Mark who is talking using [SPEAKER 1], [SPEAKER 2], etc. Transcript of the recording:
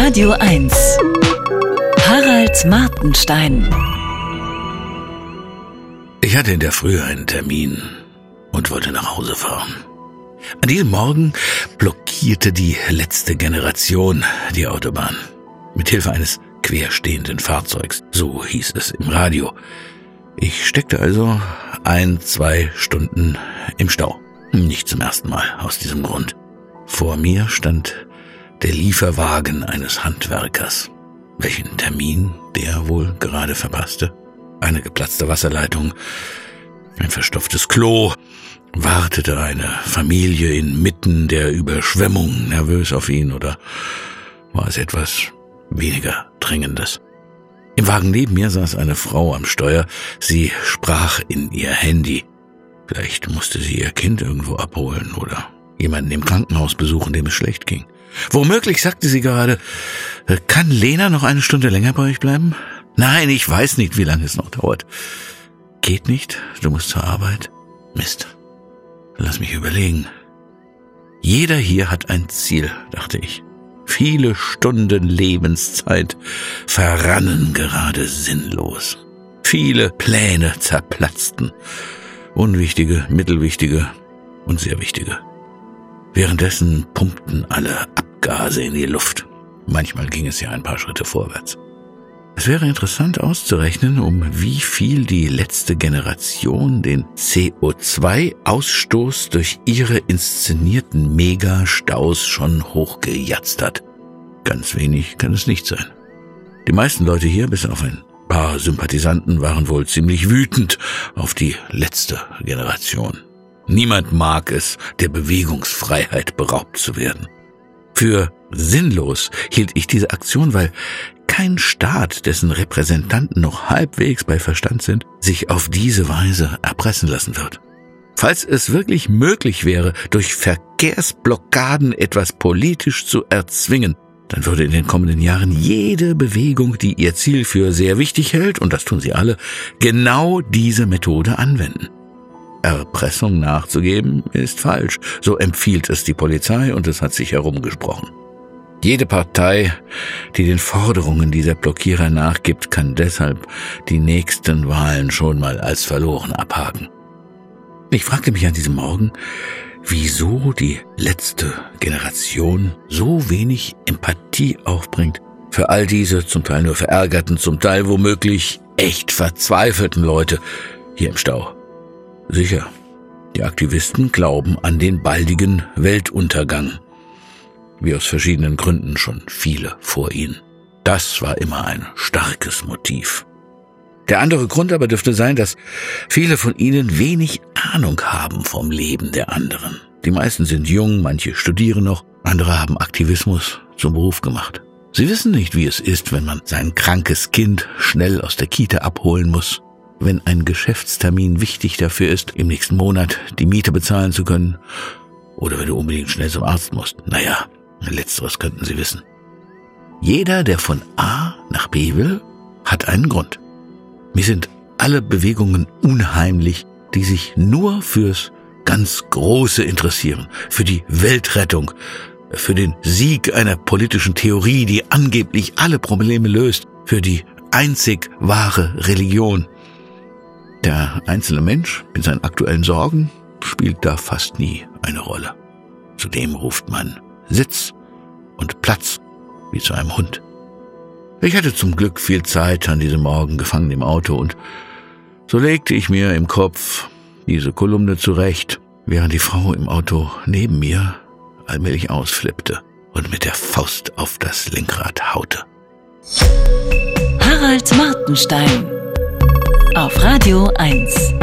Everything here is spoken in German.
[SPEAKER 1] Radio 1. Harald Martenstein.
[SPEAKER 2] Ich hatte in der Früh einen Termin und wollte nach Hause fahren. An diesem Morgen blockierte die letzte Generation die Autobahn. Mit Hilfe eines querstehenden Fahrzeugs, so hieß es im Radio. Ich steckte also ein, zwei Stunden im Stau. Nicht zum ersten Mal aus diesem Grund. Vor mir stand der Lieferwagen eines Handwerkers. Welchen Termin der wohl gerade verpasste? Eine geplatzte Wasserleitung, ein verstopftes Klo, wartete eine Familie inmitten der Überschwemmung nervös auf ihn oder war es etwas weniger Dringendes? Im Wagen neben mir saß eine Frau am Steuer. Sie sprach in ihr Handy. Vielleicht musste sie ihr Kind irgendwo abholen oder jemanden im Krankenhaus besuchen, dem es schlecht ging. Womöglich sagte sie gerade, äh, kann Lena noch eine Stunde länger bei euch bleiben? Nein, ich weiß nicht, wie lange es noch dauert. Geht nicht, du musst zur Arbeit. Mist. Lass mich überlegen. Jeder hier hat ein Ziel, dachte ich. Viele Stunden Lebenszeit verrannen gerade sinnlos. Viele Pläne zerplatzten. Unwichtige, mittelwichtige und sehr wichtige. Währenddessen pumpten alle Abgase in die Luft. Manchmal ging es ja ein paar Schritte vorwärts. Es wäre interessant auszurechnen, um wie viel die letzte Generation den CO2-Ausstoß durch ihre inszenierten Megastaus schon hochgejatzt hat. Ganz wenig kann es nicht sein. Die meisten Leute hier, bis auf ein paar Sympathisanten, waren wohl ziemlich wütend auf die letzte Generation. Niemand mag es, der Bewegungsfreiheit beraubt zu werden. Für sinnlos hielt ich diese Aktion, weil kein Staat, dessen Repräsentanten noch halbwegs bei Verstand sind, sich auf diese Weise erpressen lassen wird. Falls es wirklich möglich wäre, durch Verkehrsblockaden etwas politisch zu erzwingen, dann würde in den kommenden Jahren jede Bewegung, die ihr Ziel für sehr wichtig hält, und das tun sie alle, genau diese Methode anwenden. Erpressung nachzugeben ist falsch. So empfiehlt es die Polizei und es hat sich herumgesprochen. Jede Partei, die den Forderungen dieser Blockierer nachgibt, kann deshalb die nächsten Wahlen schon mal als verloren abhaken. Ich fragte mich an diesem Morgen, wieso die letzte Generation so wenig Empathie aufbringt für all diese zum Teil nur verärgerten, zum Teil womöglich echt verzweifelten Leute hier im Stau. Sicher, die Aktivisten glauben an den baldigen Weltuntergang, wie aus verschiedenen Gründen schon viele vor ihnen. Das war immer ein starkes Motiv. Der andere Grund aber dürfte sein, dass viele von ihnen wenig Ahnung haben vom Leben der anderen. Die meisten sind jung, manche studieren noch, andere haben Aktivismus zum Beruf gemacht. Sie wissen nicht, wie es ist, wenn man sein krankes Kind schnell aus der Kita abholen muss, wenn ein Geschäftstermin wichtig dafür ist, im nächsten Monat die Miete bezahlen zu können, oder wenn du unbedingt schnell zum Arzt musst. Naja, letzteres könnten Sie wissen. Jeder, der von A nach B will, hat einen Grund. Mir sind alle Bewegungen unheimlich, die sich nur fürs ganz Große interessieren, für die Weltrettung, für den Sieg einer politischen Theorie, die angeblich alle Probleme löst, für die einzig wahre Religion. Der einzelne Mensch mit seinen aktuellen Sorgen spielt da fast nie eine Rolle. Zudem ruft man Sitz und Platz wie zu einem Hund. Ich hatte zum Glück viel Zeit an diesem Morgen gefangen im Auto und so legte ich mir im Kopf diese Kolumne zurecht, während die Frau im Auto neben mir allmählich ausflippte und mit der Faust auf das Lenkrad haute.
[SPEAKER 1] Harald Martenstein auf Radio 1.